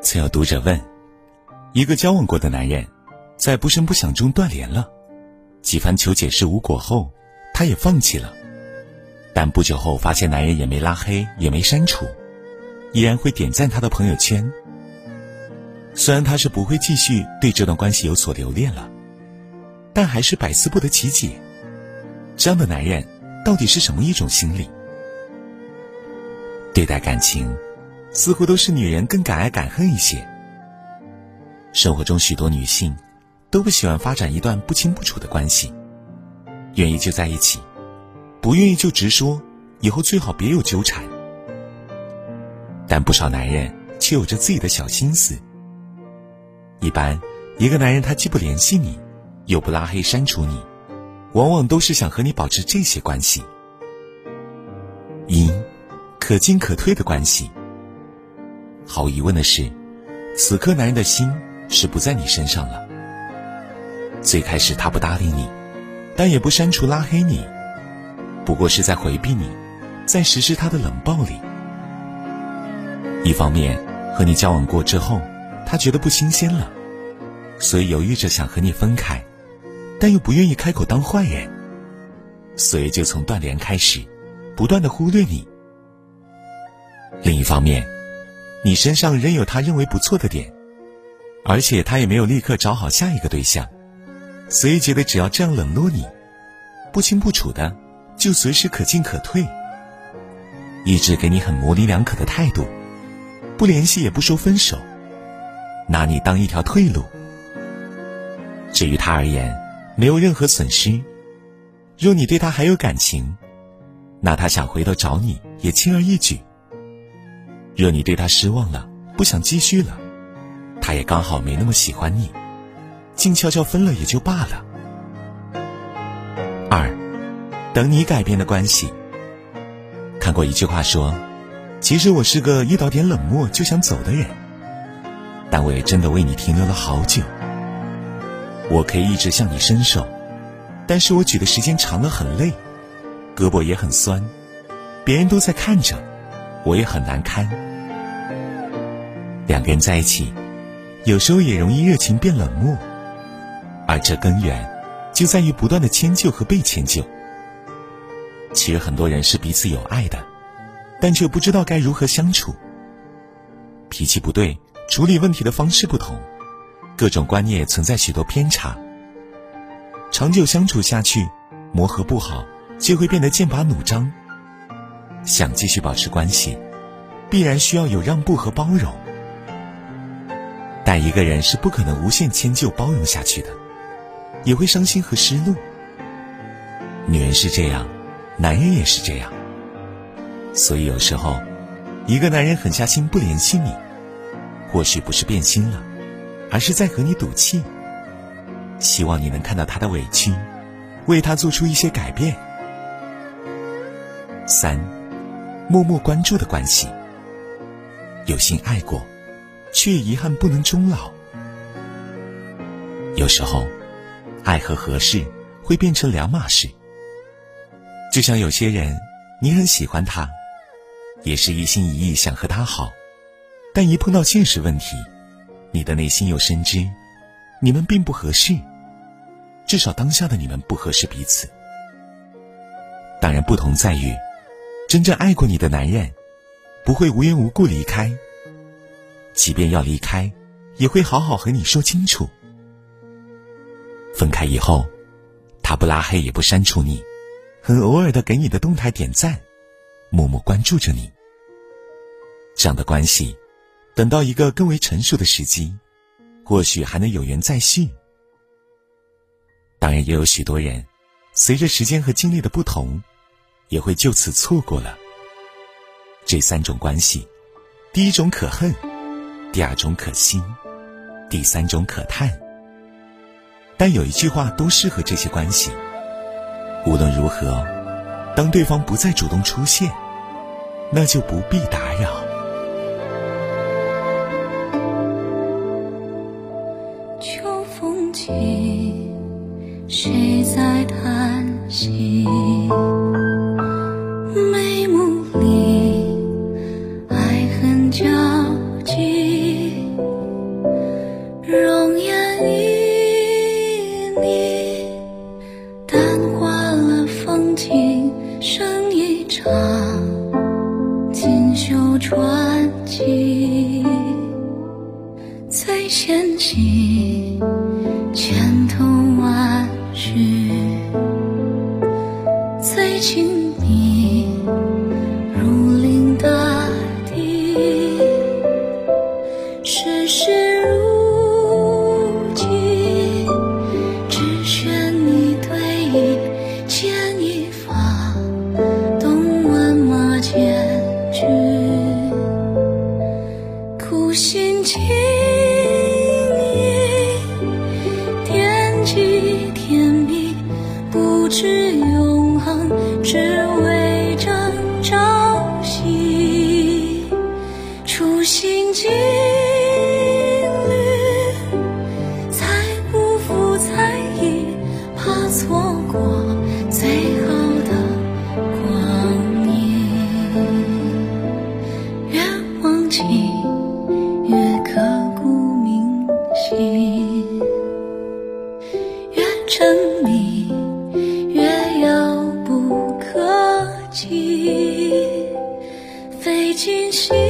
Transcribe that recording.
曾有读者问：一个交往过的男人，在不声不响中断联了，几番求解释无果后，他也放弃了。但不久后发现，男人也没拉黑，也没删除，依然会点赞他的朋友圈。虽然他是不会继续对这段关系有所留恋了，但还是百思不得其解。这样的男人到底是什么一种心理？对待感情，似乎都是女人更敢爱敢恨一些。生活中许多女性都不喜欢发展一段不清不楚的关系，愿意就在一起，不愿意就直说，以后最好别有纠缠。但不少男人却有着自己的小心思。一般，一个男人他既不联系你，又不拉黑删除你，往往都是想和你保持这些关系：一，可进可退的关系。毫无疑问的是，此刻男人的心是不在你身上了。最开始他不搭理你，但也不删除拉黑你，不过是在回避你，在实施他的冷暴力。一方面，和你交往过之后。他觉得不新鲜了，所以犹豫着想和你分开，但又不愿意开口当坏人，所以就从断联开始，不断的忽略你。另一方面，你身上仍有他认为不错的点，而且他也没有立刻找好下一个对象，所以觉得只要这样冷落你，不清不楚的，就随时可进可退，一直给你很模棱两可的态度，不联系也不说分手。拿你当一条退路，至于他而言，没有任何损失。若你对他还有感情，那他想回头找你也轻而易举。若你对他失望了，不想继续了，他也刚好没那么喜欢你，静悄悄分了也就罢了。二，等你改变的关系。看过一句话说：“其实我是个遇到点冷漠就想走的人。”但我也真的为你停留了好久。我可以一直向你伸手，但是我举的时间长了很累，胳膊也很酸，别人都在看着，我也很难堪。两个人在一起，有时候也容易热情变冷漠，而这根源就在于不断的迁就和被迁就。其实很多人是彼此有爱的，但却不知道该如何相处，脾气不对。处理问题的方式不同，各种观念存在许多偏差。长久相处下去，磨合不好，就会变得剑拔弩张。想继续保持关系，必然需要有让步和包容。但一个人是不可能无限迁就包容下去的，也会伤心和失落。女人是这样，男人也是这样。所以有时候，一个男人狠下心不联系你。或许不是变心了，而是在和你赌气。希望你能看到他的委屈，为他做出一些改变。三，默默关注的关系。有心爱过，却遗憾不能终老。有时候，爱和合适会变成两码事。就像有些人，你很喜欢他，也是一心一意想和他好。但一碰到现实问题，你的内心又深知，你们并不合适，至少当下的你们不合适彼此。当然，不同在于，真正爱过你的男人，不会无缘无故离开。即便要离开，也会好好和你说清楚。分开以后，他不拉黑也不删除你，很偶尔的给你的动态点赞，默默关注着你。这样的关系。等到一个更为成熟的时机，或许还能有缘再续。当然，也有许多人，随着时间和经历的不同，也会就此错过了。这三种关系，第一种可恨，第二种可惜，第三种可叹。但有一句话都适合这些关系：无论如何，当对方不再主动出现，那就不必打扰。秋风起谁在叹息？纤细，千头万绪，最亲密，如临大敌，世事如棋，只选你对弈，牵一发，动万马千军，苦心经只为争朝夕，处心积清晰。